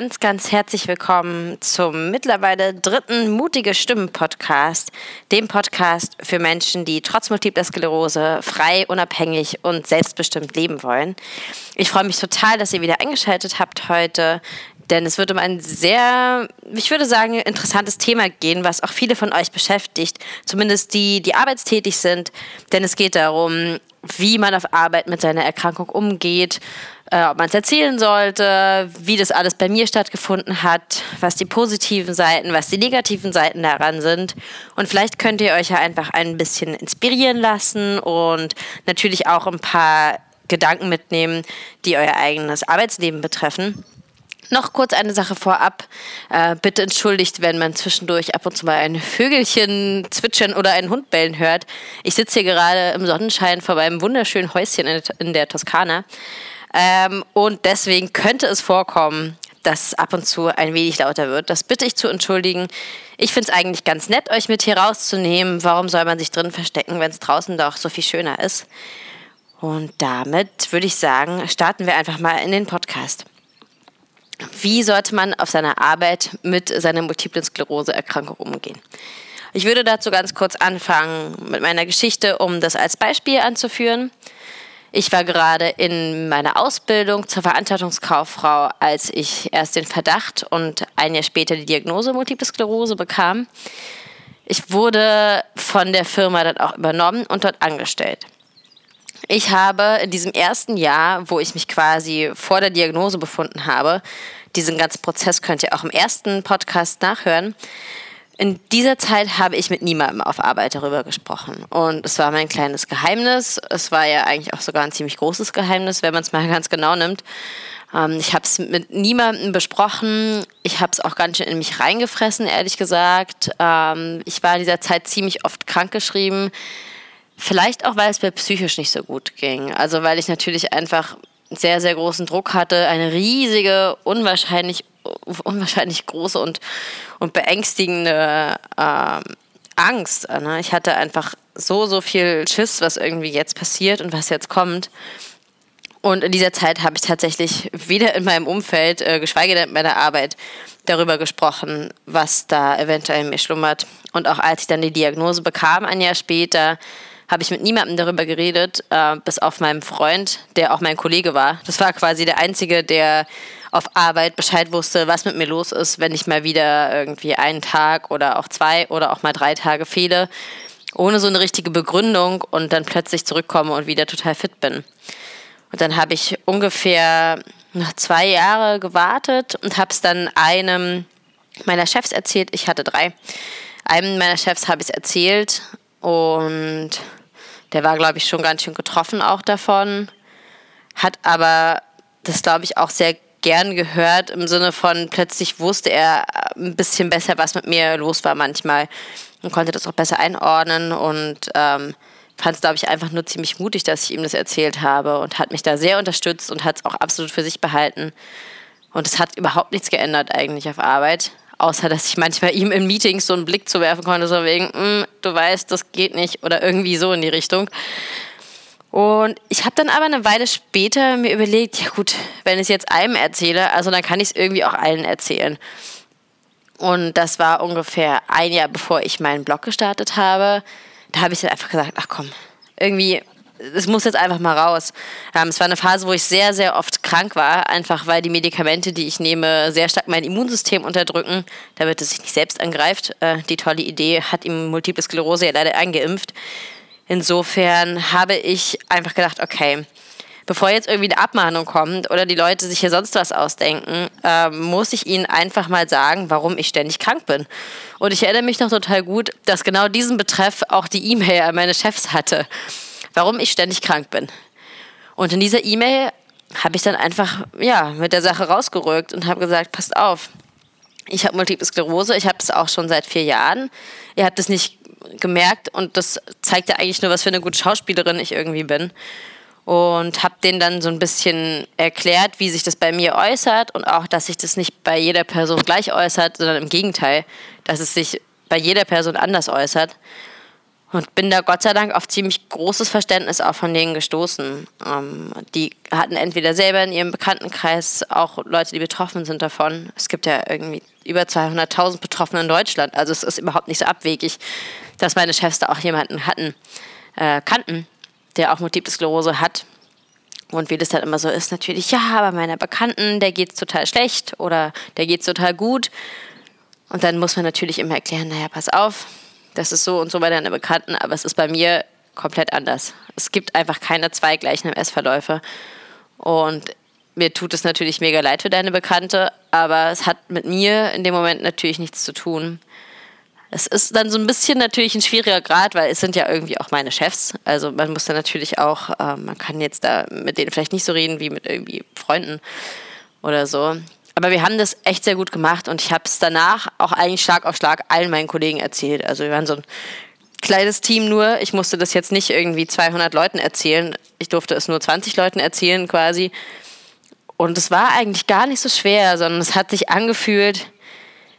ganz, ganz herzlich willkommen zum mittlerweile dritten Mutige Stimmen Podcast, dem Podcast für Menschen, die trotz multipler Sklerose frei, unabhängig und selbstbestimmt leben wollen. Ich freue mich total, dass ihr wieder eingeschaltet habt heute, denn es wird um ein sehr, ich würde sagen, interessantes Thema gehen, was auch viele von euch beschäftigt, zumindest die, die arbeitstätig sind, denn es geht darum, wie man auf Arbeit mit seiner Erkrankung umgeht, äh, ob man es erzählen sollte, wie das alles bei mir stattgefunden hat, was die positiven Seiten, was die negativen Seiten daran sind. Und vielleicht könnt ihr euch ja einfach ein bisschen inspirieren lassen und natürlich auch ein paar Gedanken mitnehmen, die euer eigenes Arbeitsleben betreffen. Noch kurz eine Sache vorab. Äh, bitte entschuldigt, wenn man zwischendurch ab und zu mal ein Vögelchen zwitschern oder einen Hund bellen hört. Ich sitze hier gerade im Sonnenschein vor meinem wunderschönen Häuschen in, in der Toskana. Ähm, und deswegen könnte es vorkommen, dass ab und zu ein wenig lauter wird. Das bitte ich zu entschuldigen. Ich finde es eigentlich ganz nett, euch mit hier rauszunehmen. Warum soll man sich drin verstecken, wenn es draußen doch so viel schöner ist? Und damit würde ich sagen, starten wir einfach mal in den Podcast. Wie sollte man auf seiner Arbeit mit seiner multiplen Sklerose-Erkrankung umgehen? Ich würde dazu ganz kurz anfangen mit meiner Geschichte, um das als Beispiel anzuführen. Ich war gerade in meiner Ausbildung zur Veranstaltungskauffrau, als ich erst den Verdacht und ein Jahr später die Diagnose Multiple Sklerose bekam. Ich wurde von der Firma dann auch übernommen und dort angestellt. Ich habe in diesem ersten Jahr, wo ich mich quasi vor der Diagnose befunden habe, diesen ganzen Prozess könnt ihr auch im ersten Podcast nachhören. In dieser Zeit habe ich mit niemandem auf Arbeit darüber gesprochen. Und es war mein kleines Geheimnis. Es war ja eigentlich auch sogar ein ziemlich großes Geheimnis, wenn man es mal ganz genau nimmt. Ähm, ich habe es mit niemandem besprochen. Ich habe es auch ganz schön in mich reingefressen, ehrlich gesagt. Ähm, ich war in dieser Zeit ziemlich oft krankgeschrieben. Vielleicht auch, weil es mir psychisch nicht so gut ging. Also weil ich natürlich einfach sehr, sehr großen Druck hatte, eine riesige, unwahrscheinlich, unwahrscheinlich große und, und beängstigende ähm, Angst. Ne? Ich hatte einfach so, so viel Schiss, was irgendwie jetzt passiert und was jetzt kommt. Und in dieser Zeit habe ich tatsächlich weder in meinem Umfeld, äh, geschweige denn in meiner Arbeit, darüber gesprochen, was da eventuell in mir schlummert. Und auch als ich dann die Diagnose bekam, ein Jahr später, habe ich mit niemandem darüber geredet, äh, bis auf meinen Freund, der auch mein Kollege war. Das war quasi der Einzige, der auf Arbeit Bescheid wusste, was mit mir los ist, wenn ich mal wieder irgendwie einen Tag oder auch zwei oder auch mal drei Tage fehle, ohne so eine richtige Begründung und dann plötzlich zurückkomme und wieder total fit bin. Und dann habe ich ungefähr noch zwei Jahre gewartet und habe es dann einem meiner Chefs erzählt. Ich hatte drei. Einem meiner Chefs habe ich es erzählt und der war, glaube ich, schon ganz schön getroffen auch davon, hat aber das, glaube ich, auch sehr gern gehört im Sinne von, plötzlich wusste er ein bisschen besser, was mit mir los war manchmal und konnte das auch besser einordnen und ähm, fand es, glaube ich, einfach nur ziemlich mutig, dass ich ihm das erzählt habe und hat mich da sehr unterstützt und hat es auch absolut für sich behalten. Und es hat überhaupt nichts geändert eigentlich auf Arbeit außer dass ich manchmal ihm in Meetings so einen Blick zu werfen konnte, so wegen, mm, du weißt, das geht nicht oder irgendwie so in die Richtung. Und ich habe dann aber eine Weile später mir überlegt, ja gut, wenn ich es jetzt einem erzähle, also dann kann ich es irgendwie auch allen erzählen. Und das war ungefähr ein Jahr bevor ich meinen Blog gestartet habe. Da habe ich dann einfach gesagt, ach komm, irgendwie es muss jetzt einfach mal raus. Ähm, es war eine Phase, wo ich sehr, sehr oft krank war, einfach weil die Medikamente, die ich nehme, sehr stark mein Immunsystem unterdrücken, damit es sich nicht selbst angreift. Äh, die tolle Idee hat ihm Multiple Sklerose ja leider eingeimpft. Insofern habe ich einfach gedacht, okay, bevor jetzt irgendwie eine Abmahnung kommt oder die Leute sich hier sonst was ausdenken, äh, muss ich ihnen einfach mal sagen, warum ich ständig krank bin. Und ich erinnere mich noch total gut, dass genau diesen Betreff auch die E-Mail an meine Chefs hatte warum ich ständig krank bin. Und in dieser E-Mail habe ich dann einfach ja, mit der Sache rausgerückt und habe gesagt, passt auf, ich habe Multiple Sklerose, ich habe das auch schon seit vier Jahren. Ihr habt es nicht gemerkt und das zeigt ja eigentlich nur, was für eine gute Schauspielerin ich irgendwie bin. Und habe denen dann so ein bisschen erklärt, wie sich das bei mir äußert und auch, dass sich das nicht bei jeder Person gleich äußert, sondern im Gegenteil, dass es sich bei jeder Person anders äußert. Und bin da Gott sei Dank auf ziemlich großes Verständnis auch von denen gestoßen. Ähm, die hatten entweder selber in ihrem Bekanntenkreis auch Leute, die betroffen sind davon. Es gibt ja irgendwie über 200.000 Betroffene in Deutschland. Also es ist überhaupt nicht so abwegig, dass meine Chefs da auch jemanden hatten, äh, kannten, der auch Multiple Sklerose hat. Und wie das dann immer so ist, natürlich, ja, aber meiner Bekannten, der geht's total schlecht oder der geht's total gut. Und dann muss man natürlich immer erklären, naja, pass auf, das ist so und so bei deinen Bekannten, aber es ist bei mir komplett anders. Es gibt einfach keine zwei gleichen MS-Verläufe. Und mir tut es natürlich mega leid für deine Bekannte, aber es hat mit mir in dem Moment natürlich nichts zu tun. Es ist dann so ein bisschen natürlich ein schwieriger Grad, weil es sind ja irgendwie auch meine Chefs. Also man muss dann natürlich auch, äh, man kann jetzt da mit denen vielleicht nicht so reden wie mit irgendwie Freunden oder so. Aber wir haben das echt sehr gut gemacht und ich habe es danach auch eigentlich Schlag auf Schlag allen meinen Kollegen erzählt. Also wir waren so ein kleines Team nur. Ich musste das jetzt nicht irgendwie 200 Leuten erzählen. Ich durfte es nur 20 Leuten erzählen quasi. Und es war eigentlich gar nicht so schwer, sondern es hat sich angefühlt,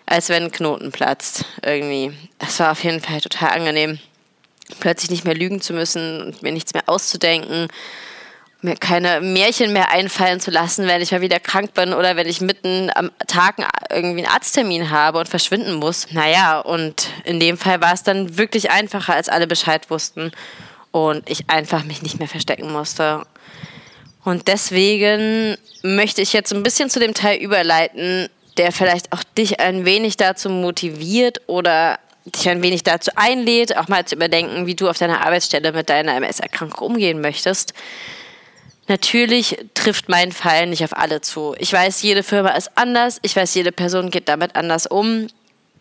als wenn ein Knoten platzt irgendwie. Es war auf jeden Fall total angenehm, plötzlich nicht mehr lügen zu müssen und mir nichts mehr auszudenken mir keine Märchen mehr einfallen zu lassen, wenn ich mal wieder krank bin oder wenn ich mitten am Tag irgendwie einen Arzttermin habe und verschwinden muss. Naja, und in dem Fall war es dann wirklich einfacher, als alle Bescheid wussten und ich einfach mich nicht mehr verstecken musste. Und deswegen möchte ich jetzt ein bisschen zu dem Teil überleiten, der vielleicht auch dich ein wenig dazu motiviert oder dich ein wenig dazu einlädt, auch mal zu überdenken, wie du auf deiner Arbeitsstelle mit deiner MS-Erkrankung umgehen möchtest. Natürlich trifft mein Fall nicht auf alle zu. Ich weiß, jede Firma ist anders. Ich weiß, jede Person geht damit anders um.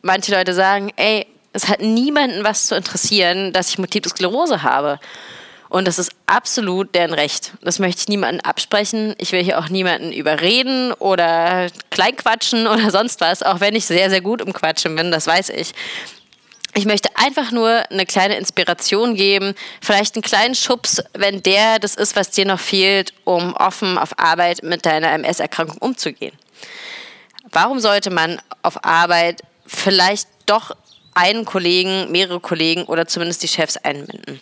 Manche Leute sagen, ey, es hat niemanden was zu interessieren, dass ich Multiple Sklerose habe. Und das ist absolut deren Recht. Das möchte ich niemandem absprechen. Ich will hier auch niemanden überreden oder kleinquatschen oder sonst was, auch wenn ich sehr, sehr gut im Quatschen bin, das weiß ich. Ich möchte einfach nur eine kleine Inspiration geben, vielleicht einen kleinen Schubs, wenn der das ist, was dir noch fehlt, um offen auf Arbeit mit deiner MS-Erkrankung umzugehen. Warum sollte man auf Arbeit vielleicht doch einen Kollegen, mehrere Kollegen oder zumindest die Chefs einbinden?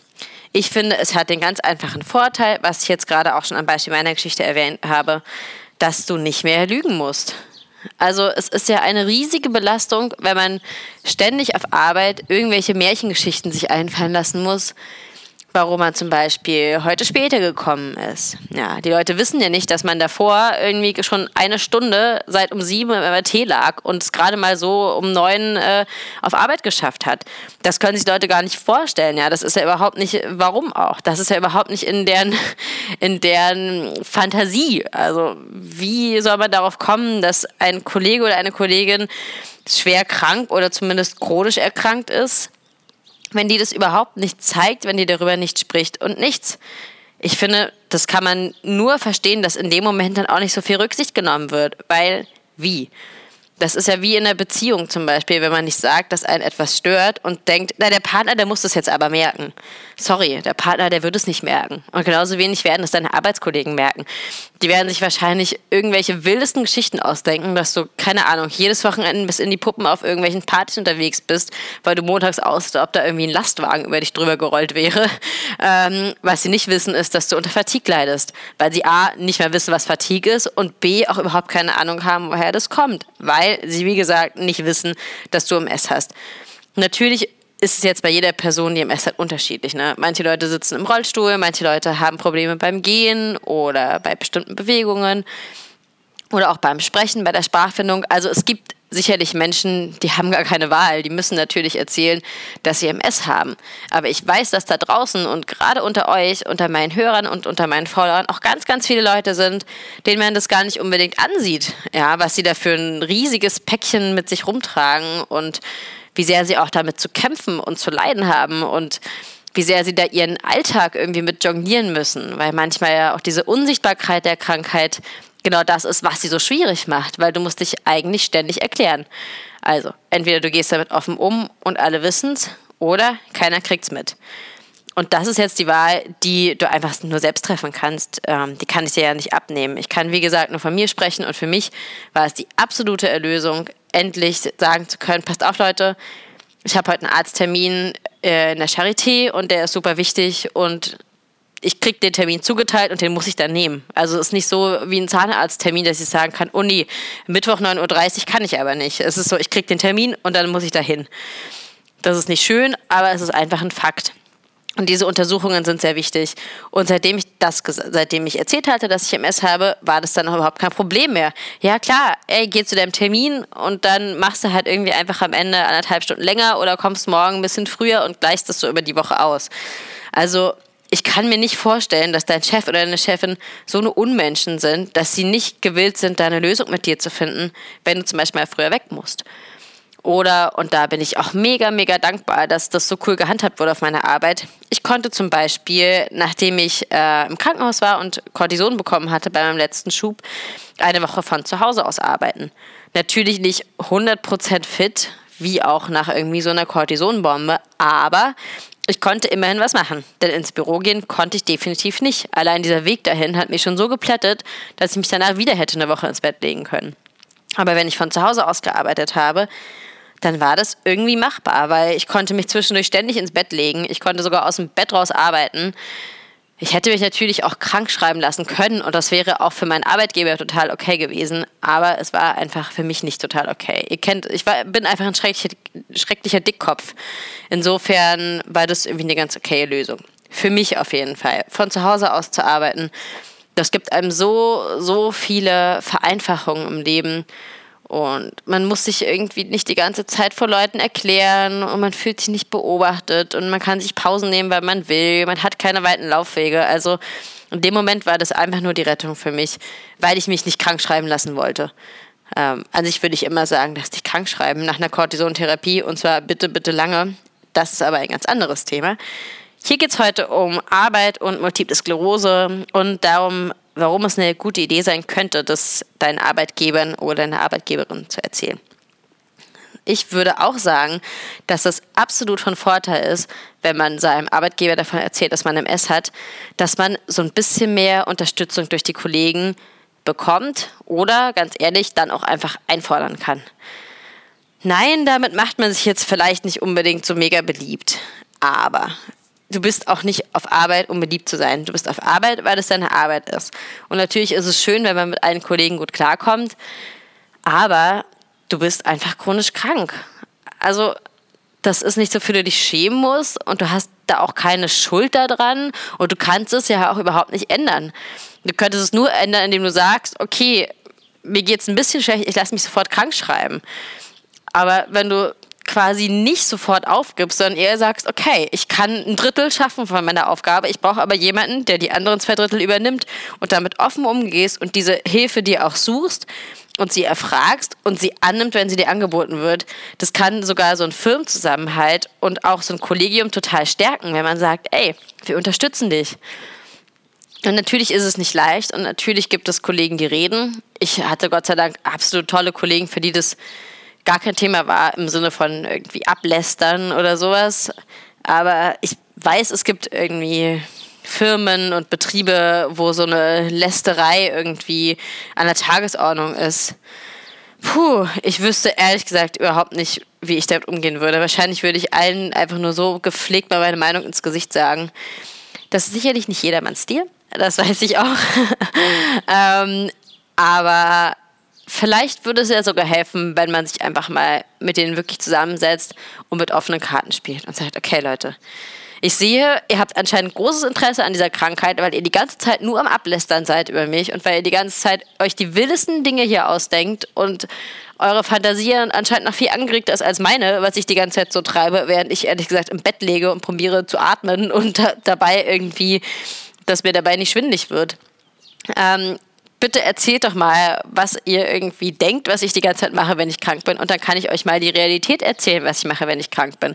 Ich finde, es hat den ganz einfachen Vorteil, was ich jetzt gerade auch schon am Beispiel meiner Geschichte erwähnt habe, dass du nicht mehr lügen musst. Also es ist ja eine riesige Belastung, wenn man ständig auf Arbeit irgendwelche Märchengeschichten sich einfallen lassen muss, warum man zum Beispiel heute später gekommen ist. Ja, die Leute wissen ja nicht, dass man davor irgendwie schon eine Stunde seit um sieben im MRT lag und es gerade mal so um neun äh, auf Arbeit geschafft hat. Das können sich Leute gar nicht vorstellen. Ja, das ist ja überhaupt nicht, warum auch? Das ist ja überhaupt nicht in deren, in deren Fantasie. Also wie soll man darauf kommen, dass ein Kollege oder eine Kollegin schwer krank oder zumindest chronisch erkrankt ist wenn die das überhaupt nicht zeigt, wenn die darüber nicht spricht und nichts. Ich finde, das kann man nur verstehen, dass in dem Moment dann auch nicht so viel Rücksicht genommen wird, weil wie? Das ist ja wie in einer Beziehung zum Beispiel, wenn man nicht sagt, dass einen etwas stört und denkt, na, der Partner, der muss das jetzt aber merken. Sorry, der Partner, der wird es nicht merken. Und genauso wenig werden es deine Arbeitskollegen merken. Die werden sich wahrscheinlich irgendwelche wildesten Geschichten ausdenken, dass du, keine Ahnung, jedes Wochenende bis in die Puppen auf irgendwelchen Partys unterwegs bist, weil du montags aus, ob da irgendwie ein Lastwagen über dich drüber gerollt wäre. Ähm, was sie nicht wissen, ist, dass du unter Fatigue leidest, weil sie A, nicht mehr wissen, was Fatigue ist und B, auch überhaupt keine Ahnung haben, woher das kommt, weil sie, wie gesagt, nicht wissen, dass du MS hast. Natürlich ist es jetzt bei jeder Person, die MS hat, unterschiedlich. Ne? Manche Leute sitzen im Rollstuhl, manche Leute haben Probleme beim Gehen oder bei bestimmten Bewegungen oder auch beim Sprechen, bei der Sprachfindung. Also es gibt sicherlich Menschen, die haben gar keine Wahl. Die müssen natürlich erzählen, dass sie MS haben. Aber ich weiß, dass da draußen und gerade unter euch, unter meinen Hörern und unter meinen Followern auch ganz, ganz viele Leute sind, denen man das gar nicht unbedingt ansieht. Ja, was sie da für ein riesiges Päckchen mit sich rumtragen und wie sehr sie auch damit zu kämpfen und zu leiden haben und wie sehr sie da ihren Alltag irgendwie mit jonglieren müssen, weil manchmal ja auch diese Unsichtbarkeit der Krankheit genau das ist, was sie so schwierig macht, weil du musst dich eigentlich ständig erklären. Also, entweder du gehst damit offen um und alle wissen es, oder keiner kriegt es mit. Und das ist jetzt die Wahl, die du einfach nur selbst treffen kannst. Ähm, die kann ich dir ja nicht abnehmen. Ich kann, wie gesagt, nur von mir sprechen und für mich war es die absolute Erlösung, endlich sagen zu können, passt auf Leute, ich habe heute einen Arzttermin, äh, in der Charité und der ist super wichtig und ich kriege den Termin zugeteilt und den muss ich dann nehmen. Also es ist nicht so wie ein Zahnarzttermin, dass ich sagen kann, oh nee, Mittwoch 9.30 Uhr kann ich aber nicht. Es ist so, ich kriege den Termin und dann muss ich dahin. Das ist nicht schön, aber es ist einfach ein Fakt. Und diese Untersuchungen sind sehr wichtig. Und seitdem ich das, seitdem ich erzählt hatte, dass ich MS habe, war das dann auch überhaupt kein Problem mehr. Ja klar, ey, geh zu deinem Termin und dann machst du halt irgendwie einfach am Ende anderthalb Stunden länger oder kommst morgen ein bisschen früher und gleichst das so über die Woche aus. Also ich kann mir nicht vorstellen, dass dein Chef oder deine Chefin so eine Unmenschen sind, dass sie nicht gewillt sind, deine Lösung mit dir zu finden, wenn du zum Beispiel mal früher weg musst. Oder, und da bin ich auch mega, mega dankbar, dass das so cool gehandhabt wurde auf meiner Arbeit. Ich konnte zum Beispiel, nachdem ich äh, im Krankenhaus war und Cortison bekommen hatte bei meinem letzten Schub, eine Woche von zu Hause aus arbeiten. Natürlich nicht 100% fit, wie auch nach irgendwie so einer Cortisonbombe, aber ich konnte immerhin was machen, denn ins Büro gehen konnte ich definitiv nicht. Allein dieser Weg dahin hat mich schon so geplättet, dass ich mich danach wieder hätte eine Woche ins Bett legen können. Aber wenn ich von zu Hause aus gearbeitet habe, dann war das irgendwie machbar, weil ich konnte mich zwischendurch ständig ins Bett legen. Ich konnte sogar aus dem Bett raus arbeiten. Ich hätte mich natürlich auch krank schreiben lassen können und das wäre auch für meinen Arbeitgeber total okay gewesen, aber es war einfach für mich nicht total okay. Ihr kennt, ich war, bin einfach ein schrecklicher, schrecklicher Dickkopf. Insofern war das irgendwie eine ganz okaye Lösung. Für mich auf jeden Fall. Von zu Hause aus zu arbeiten, das gibt einem so, so viele Vereinfachungen im Leben. Und man muss sich irgendwie nicht die ganze Zeit vor Leuten erklären und man fühlt sich nicht beobachtet und man kann sich Pausen nehmen, weil man will. Man hat keine weiten Laufwege. Also in dem Moment war das einfach nur die Rettung für mich, weil ich mich nicht krank schreiben lassen wollte. Ähm, an sich würde ich immer sagen, dass dich krank schreiben nach einer Cortisontherapie und zwar bitte, bitte lange. Das ist aber ein ganz anderes Thema. Hier geht es heute um Arbeit und Multiple Sklerose und darum, warum es eine gute Idee sein könnte, das deinen Arbeitgebern oder deiner Arbeitgeberin zu erzählen. Ich würde auch sagen, dass es absolut von Vorteil ist, wenn man seinem Arbeitgeber davon erzählt, dass man MS hat, dass man so ein bisschen mehr Unterstützung durch die Kollegen bekommt oder ganz ehrlich dann auch einfach einfordern kann. Nein, damit macht man sich jetzt vielleicht nicht unbedingt so mega beliebt. Aber du bist auch nicht auf Arbeit, um beliebt zu sein. Du bist auf Arbeit, weil es deine Arbeit ist. Und natürlich ist es schön, wenn man mit allen Kollegen gut klarkommt, aber du bist einfach chronisch krank. Also das ist nicht so, für du dich schämen musst und du hast da auch keine Schuld daran und du kannst es ja auch überhaupt nicht ändern. Du könntest es nur ändern, indem du sagst, okay, mir geht es ein bisschen schlecht, ich lasse mich sofort krank schreiben. Aber wenn du quasi nicht sofort aufgibst, sondern eher sagst, okay, ich kann ein Drittel schaffen von meiner Aufgabe, ich brauche aber jemanden, der die anderen zwei Drittel übernimmt und damit offen umgehst und diese Hilfe dir auch suchst und sie erfragst und sie annimmt, wenn sie dir angeboten wird. Das kann sogar so ein Firmenzusammenhalt und auch so ein Kollegium total stärken, wenn man sagt, ey, wir unterstützen dich. Und natürlich ist es nicht leicht und natürlich gibt es Kollegen, die reden. Ich hatte Gott sei Dank absolut tolle Kollegen, für die das gar kein Thema war im Sinne von irgendwie ablästern oder sowas. Aber ich weiß, es gibt irgendwie Firmen und Betriebe, wo so eine Lästerei irgendwie an der Tagesordnung ist. Puh, ich wüsste ehrlich gesagt überhaupt nicht, wie ich damit umgehen würde. Wahrscheinlich würde ich allen einfach nur so gepflegt mal meine Meinung ins Gesicht sagen. Das ist sicherlich nicht jedermanns Stil, das weiß ich auch. ähm, aber vielleicht würde es ja sogar helfen, wenn man sich einfach mal mit denen wirklich zusammensetzt und mit offenen Karten spielt und sagt, okay Leute, ich sehe, ihr habt anscheinend großes Interesse an dieser Krankheit, weil ihr die ganze Zeit nur am Ablästern seid über mich und weil ihr die ganze Zeit euch die wildesten Dinge hier ausdenkt und eure Fantasie anscheinend noch viel angeregt ist als meine, was ich die ganze Zeit so treibe, während ich ehrlich gesagt im Bett lege und probiere zu atmen und da, dabei irgendwie, dass mir dabei nicht schwindlig wird. Ähm, bitte erzählt doch mal, was ihr irgendwie denkt, was ich die ganze Zeit mache, wenn ich krank bin. Und dann kann ich euch mal die Realität erzählen, was ich mache, wenn ich krank bin.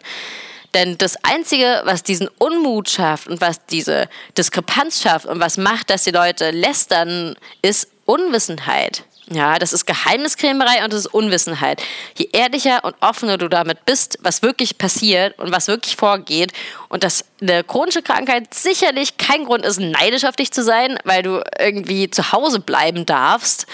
Denn das Einzige, was diesen Unmut schafft und was diese Diskrepanz schafft und was macht, dass die Leute lästern, ist Unwissenheit. Ja, das ist Geheimniskrämerei und das ist Unwissenheit. Je ehrlicher und offener du damit bist, was wirklich passiert und was wirklich vorgeht und dass eine chronische Krankheit sicherlich kein Grund ist, neidisch auf dich zu sein, weil du irgendwie zu Hause bleiben darfst,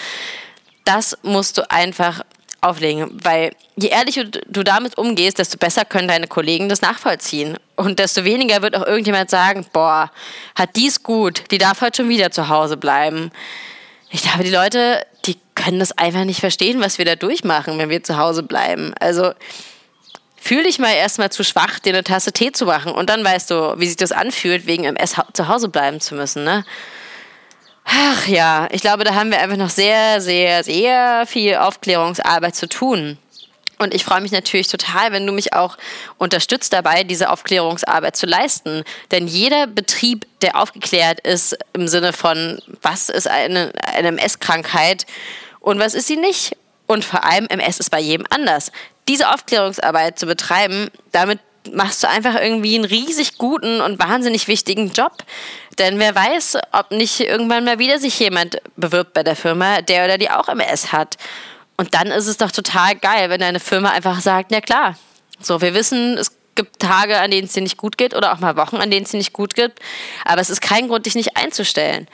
das musst du einfach auflegen, weil je ehrlicher du damit umgehst, desto besser können deine Kollegen das nachvollziehen. Und desto weniger wird auch irgendjemand sagen, boah, hat dies gut, die darf heute schon wieder zu Hause bleiben. Ich glaube, die Leute, die können das einfach nicht verstehen, was wir da durchmachen, wenn wir zu Hause bleiben. Also fühl dich mal erstmal zu schwach, dir eine Tasse Tee zu machen und dann weißt du, wie sich das anfühlt, wegen MS zu Hause bleiben zu müssen, ne? Ach ja, ich glaube, da haben wir einfach noch sehr, sehr, sehr viel Aufklärungsarbeit zu tun. Und ich freue mich natürlich total, wenn du mich auch unterstützt dabei, diese Aufklärungsarbeit zu leisten. Denn jeder Betrieb, der aufgeklärt ist im Sinne von, was ist eine, eine MS-Krankheit und was ist sie nicht. Und vor allem, MS ist bei jedem anders. Diese Aufklärungsarbeit zu betreiben, damit machst du einfach irgendwie einen riesig guten und wahnsinnig wichtigen Job. Denn wer weiß, ob nicht irgendwann mal wieder sich jemand bewirbt bei der Firma, der oder die auch MS hat. Und dann ist es doch total geil, wenn deine Firma einfach sagt, ja klar, so wir wissen, es gibt Tage, an denen es dir nicht gut geht oder auch mal Wochen, an denen es dir nicht gut geht, aber es ist kein Grund, dich nicht einzustellen.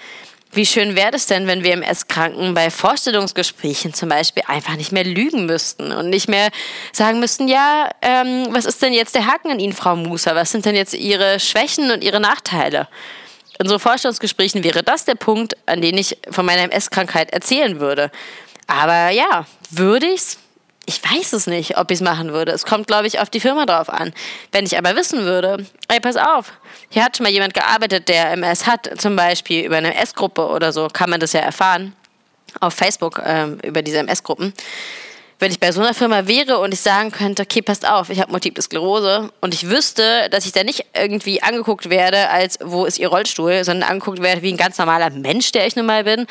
Wie schön wäre es denn, wenn wir MS-Kranken bei Vorstellungsgesprächen zum Beispiel einfach nicht mehr lügen müssten und nicht mehr sagen müssten, ja, ähm, was ist denn jetzt der Haken an Ihnen, Frau Muser? Was sind denn jetzt Ihre Schwächen und Ihre Nachteile? In so Vorstellungsgesprächen wäre das der Punkt, an dem ich von meiner MS-Krankheit erzählen würde. Aber ja, würde ich's? Ich weiß es nicht, ob ich es machen würde. Es kommt, glaube ich, auf die Firma drauf an. Wenn ich aber wissen würde, ey, pass auf, hier hat schon mal jemand gearbeitet, der MS hat, zum Beispiel über eine MS-Gruppe oder so, kann man das ja erfahren auf Facebook ähm, über diese MS-Gruppen wenn ich bei so einer Firma wäre und ich sagen könnte, okay, passt auf, ich habe Multiple Sklerose und ich wüsste, dass ich da nicht irgendwie angeguckt werde, als wo ist ihr Rollstuhl, sondern angeguckt werde wie ein ganz normaler Mensch, der ich nun mal bin,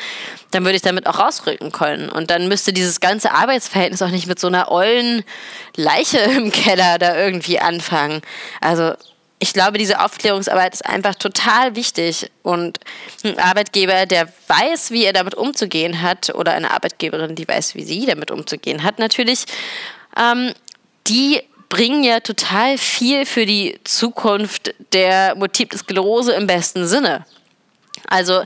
dann würde ich damit auch rausrücken können. Und dann müsste dieses ganze Arbeitsverhältnis auch nicht mit so einer ollen Leiche im Keller da irgendwie anfangen. Also ich glaube, diese Aufklärungsarbeit ist einfach total wichtig. Und ein Arbeitgeber, der weiß, wie er damit umzugehen hat, oder eine Arbeitgeberin, die weiß, wie sie damit umzugehen hat, natürlich, ähm, die bringen ja total viel für die Zukunft der Multiple Sklerose im besten Sinne. Also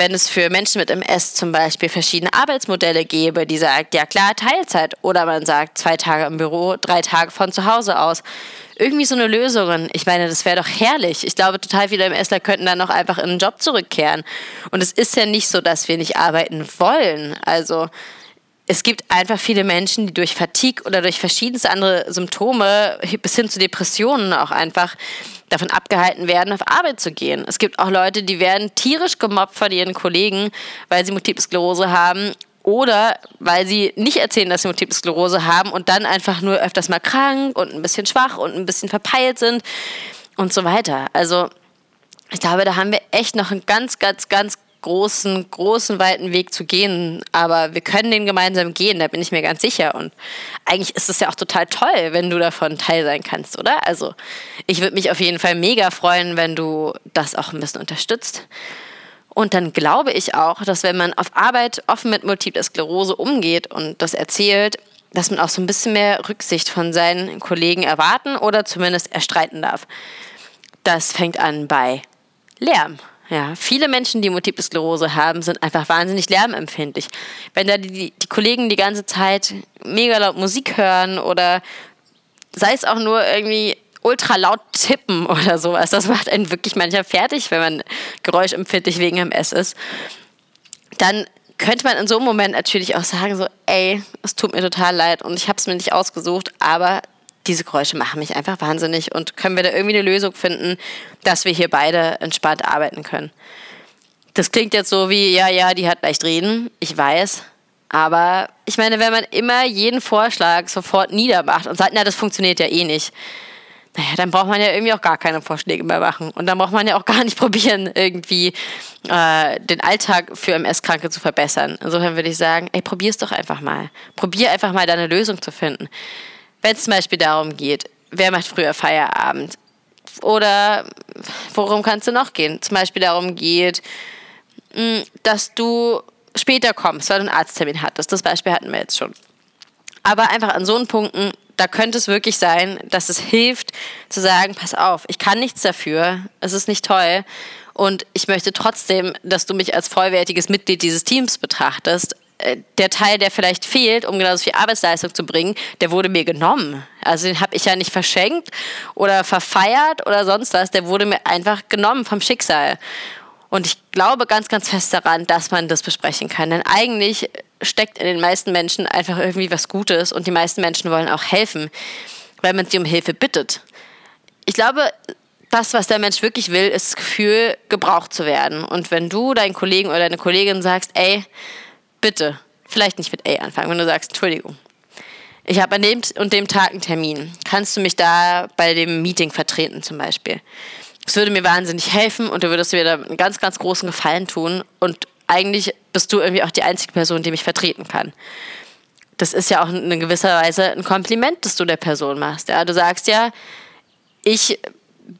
wenn es für Menschen mit MS zum Beispiel verschiedene Arbeitsmodelle gäbe, die sagt, ja klar, Teilzeit oder man sagt zwei Tage im Büro, drei Tage von zu Hause aus. Irgendwie so eine Lösung. Ich meine, das wäre doch herrlich. Ich glaube, total viele MSler könnten dann auch einfach in den Job zurückkehren. Und es ist ja nicht so, dass wir nicht arbeiten wollen. Also es gibt einfach viele Menschen, die durch Fatigue oder durch verschiedenste andere Symptome bis hin zu Depressionen auch einfach davon abgehalten werden, auf Arbeit zu gehen. Es gibt auch Leute, die werden tierisch gemobbt von ihren Kollegen, weil sie Multiple Sklerose haben oder weil sie nicht erzählen, dass sie Multiple Sklerose haben und dann einfach nur öfters mal krank und ein bisschen schwach und ein bisschen verpeilt sind und so weiter. Also ich glaube, da haben wir echt noch einen ganz, ganz, ganz großen, großen, weiten Weg zu gehen. Aber wir können den gemeinsam gehen, da bin ich mir ganz sicher. Und eigentlich ist es ja auch total toll, wenn du davon Teil sein kannst, oder? Also ich würde mich auf jeden Fall mega freuen, wenn du das auch ein bisschen unterstützt. Und dann glaube ich auch, dass wenn man auf Arbeit offen mit Multiple Sklerose umgeht und das erzählt, dass man auch so ein bisschen mehr Rücksicht von seinen Kollegen erwarten oder zumindest erstreiten darf. Das fängt an bei Lärm. Ja, viele Menschen, die Multiple Sklerose haben, sind einfach wahnsinnig lärmempfindlich. Wenn da die, die Kollegen die ganze Zeit mega laut Musik hören oder sei es auch nur irgendwie ultra laut tippen oder sowas, das macht einen wirklich manchmal fertig, wenn man geräuschempfindlich wegen MS ist. Dann könnte man in so einem Moment natürlich auch sagen, so, ey, es tut mir total leid und ich habe es mir nicht ausgesucht, aber diese Geräusche machen mich einfach wahnsinnig und können wir da irgendwie eine Lösung finden, dass wir hier beide entspannt arbeiten können. Das klingt jetzt so wie, ja, ja, die hat leicht reden, ich weiß. Aber ich meine, wenn man immer jeden Vorschlag sofort niedermacht und sagt, na, das funktioniert ja eh nicht, naja, dann braucht man ja irgendwie auch gar keine Vorschläge mehr machen. Und dann braucht man ja auch gar nicht probieren, irgendwie äh, den Alltag für MS-Kranke zu verbessern. Insofern würde ich sagen, ey, probier es doch einfach mal. Probier einfach mal deine Lösung zu finden. Wenn es zum Beispiel darum geht, wer macht früher Feierabend? Oder worum kannst du noch gehen? Zum Beispiel darum geht, hm, dass du später kommst, weil du einen Arzttermin hattest. Das Beispiel hatten wir jetzt schon. Aber einfach an so einen Punkten, da könnte es wirklich sein, dass es hilft zu sagen, pass auf, ich kann nichts dafür, es ist nicht toll und ich möchte trotzdem, dass du mich als vollwertiges Mitglied dieses Teams betrachtest der Teil, der vielleicht fehlt, um genauso viel Arbeitsleistung zu bringen, der wurde mir genommen. Also den habe ich ja nicht verschenkt oder verfeiert oder sonst was. Der wurde mir einfach genommen vom Schicksal. Und ich glaube ganz, ganz fest daran, dass man das besprechen kann. Denn eigentlich steckt in den meisten Menschen einfach irgendwie was Gutes und die meisten Menschen wollen auch helfen, weil man sie um Hilfe bittet. Ich glaube, das, was der Mensch wirklich will, ist das Gefühl, gebraucht zu werden. Und wenn du deinen Kollegen oder deine Kollegin sagst, ey, bitte, vielleicht nicht mit ey anfangen, wenn du sagst, Entschuldigung, ich habe an dem und dem Tag einen Termin, kannst du mich da bei dem Meeting vertreten zum Beispiel? Das würde mir wahnsinnig helfen und du würdest mir da einen ganz, ganz großen Gefallen tun und eigentlich bist du irgendwie auch die einzige Person, die mich vertreten kann. Das ist ja auch in gewisser Weise ein Kompliment, das du der Person machst. Ja, du sagst ja, ich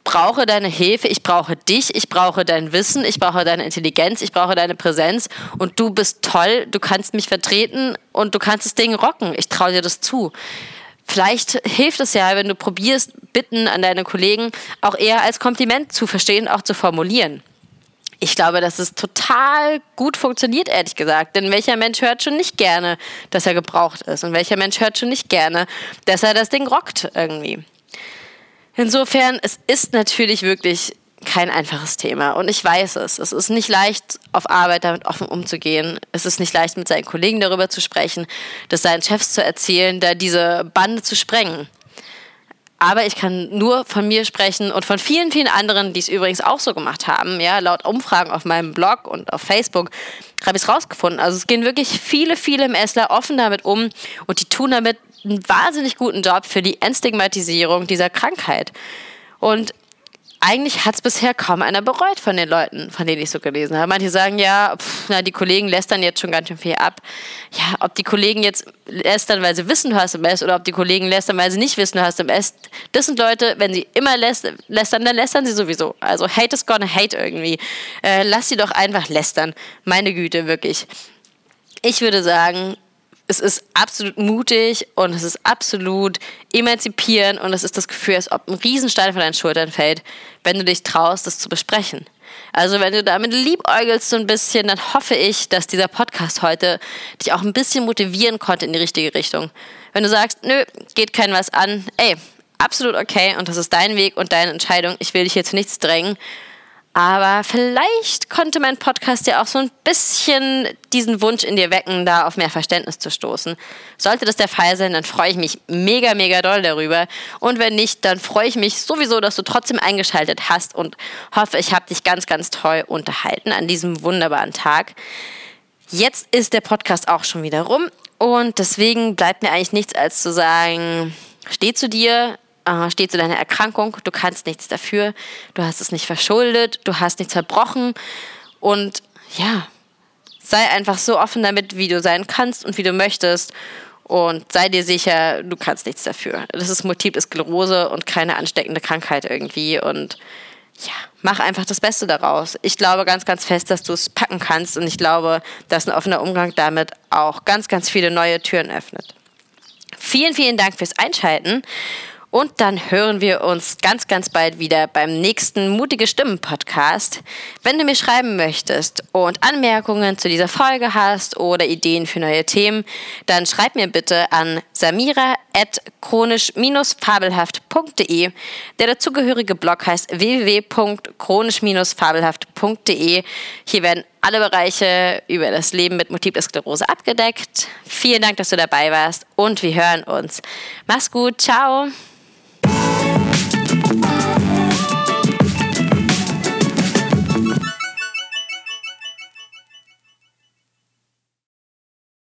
brauche deine Hilfe, ich brauche dich, ich brauche dein Wissen, ich brauche deine Intelligenz, ich brauche deine Präsenz und du bist toll, du kannst mich vertreten und du kannst das Ding rocken. Ich traue dir das zu. Vielleicht hilft es ja, wenn du probierst, Bitten an deine Kollegen auch eher als Kompliment zu verstehen, auch zu formulieren. Ich glaube, dass es total gut funktioniert, ehrlich gesagt. Denn welcher Mensch hört schon nicht gerne, dass er gebraucht ist? Und welcher Mensch hört schon nicht gerne, dass er das Ding rockt irgendwie? Insofern, es ist natürlich wirklich kein einfaches Thema. Und ich weiß es. Es ist nicht leicht, auf Arbeit damit offen umzugehen. Es ist nicht leicht, mit seinen Kollegen darüber zu sprechen, das seinen Chefs zu erzählen, da diese Bande zu sprengen. Aber ich kann nur von mir sprechen und von vielen, vielen anderen, die es übrigens auch so gemacht haben. Ja, laut Umfragen auf meinem Blog und auf Facebook habe ich es rausgefunden. Also es gehen wirklich viele, viele im Essler offen damit um und die tun damit einen wahnsinnig guten Job für die Entstigmatisierung dieser Krankheit. Und eigentlich hat es bisher kaum einer bereut von den Leuten, von denen ich so gelesen habe. Manche sagen ja, pff, na, die Kollegen lästern jetzt schon ganz schön viel ab. Ja, ob die Kollegen jetzt lästern, weil sie wissen, du hast MS, oder ob die Kollegen lästern, weil sie nicht wissen, du hast MS, das sind Leute, wenn sie immer lästern, dann lästern sie sowieso. Also hate is gonna hate irgendwie. Äh, lass sie doch einfach lästern. Meine Güte, wirklich. Ich würde sagen, es ist absolut mutig und es ist absolut emanzipierend und es ist das Gefühl, als ob ein Riesenstein von deinen Schultern fällt, wenn du dich traust, das zu besprechen. Also wenn du damit liebäugelst so ein bisschen, dann hoffe ich, dass dieser Podcast heute dich auch ein bisschen motivieren konnte in die richtige Richtung. Wenn du sagst, nö, geht kein was an, ey, absolut okay und das ist dein Weg und deine Entscheidung, ich will dich jetzt nichts drängen, aber vielleicht konnte mein Podcast ja auch so ein bisschen diesen Wunsch in dir wecken, da auf mehr Verständnis zu stoßen. Sollte das der Fall sein, dann freue ich mich mega, mega doll darüber. Und wenn nicht, dann freue ich mich sowieso, dass du trotzdem eingeschaltet hast und hoffe, ich habe dich ganz, ganz toll unterhalten an diesem wunderbaren Tag. Jetzt ist der Podcast auch schon wieder rum und deswegen bleibt mir eigentlich nichts als zu sagen, steh zu dir, äh, steht zu deiner Erkrankung, du kannst nichts dafür, du hast es nicht verschuldet, du hast nichts verbrochen und ja, sei einfach so offen damit, wie du sein kannst und wie du möchtest und sei dir sicher, du kannst nichts dafür. Das ist Multiple Sklerose und keine ansteckende Krankheit irgendwie und ja, mach einfach das Beste daraus. Ich glaube ganz, ganz fest, dass du es packen kannst und ich glaube, dass ein offener Umgang damit auch ganz, ganz viele neue Türen öffnet. Vielen, vielen Dank fürs Einschalten und dann hören wir uns ganz, ganz bald wieder beim nächsten Mutige Stimmen Podcast. Wenn du mir schreiben möchtest und Anmerkungen zu dieser Folge hast oder Ideen für neue Themen, dann schreib mir bitte an samira.chronisch-fabelhaft.de. Der dazugehörige Blog heißt www.chronisch-fabelhaft.de. Hier werden alle Bereiche über das Leben mit Multiple Sklerose abgedeckt. Vielen Dank, dass du dabei warst und wir hören uns. Mach's gut, ciao!